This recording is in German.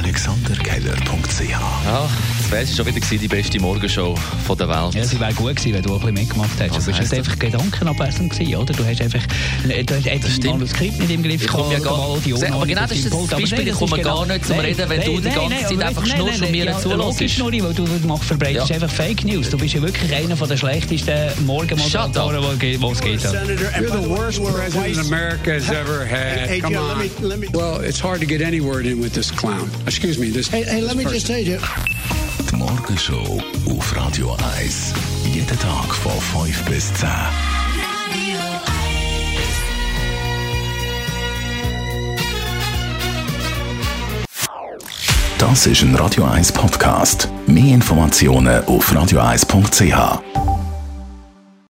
AlexanderKeller.ch Ja, das wäre schon wieder gewesen, die beste Morgenshow von der Welt. Ja, sie wäre gut gewesen, wenn du auch ein bisschen mitgemacht hättest. Du jetzt einfach gedankenabwesend gewesen, oder? Du hast einfach, du hast das Manuskript nicht im Griff Ich komme ja gar- die Sag, aber genau das ist das. Aber Beispiel, ich das komme ist gar genau- nicht zum Reden, wenn du die ganze Zeit aber einfach nein, und mir nicht zuhörst. Logisch, Nuri, weil du machst, verbreitest einfach Fake News. Du bist ja wirklich einer der schlechtesten Morgenmoderatoren, die es gibt. You're the worst president America has ever had. Come on. Well, it's hard to get any word in with this clown. Excuse me. This. Hey, hey, let me just to you, Die Morgenshow auf Radio 1. Jeden Tag von 5 bis 10. Das ist ein Radio 1 Podcast. Mehr Informationen auf radio1.ch.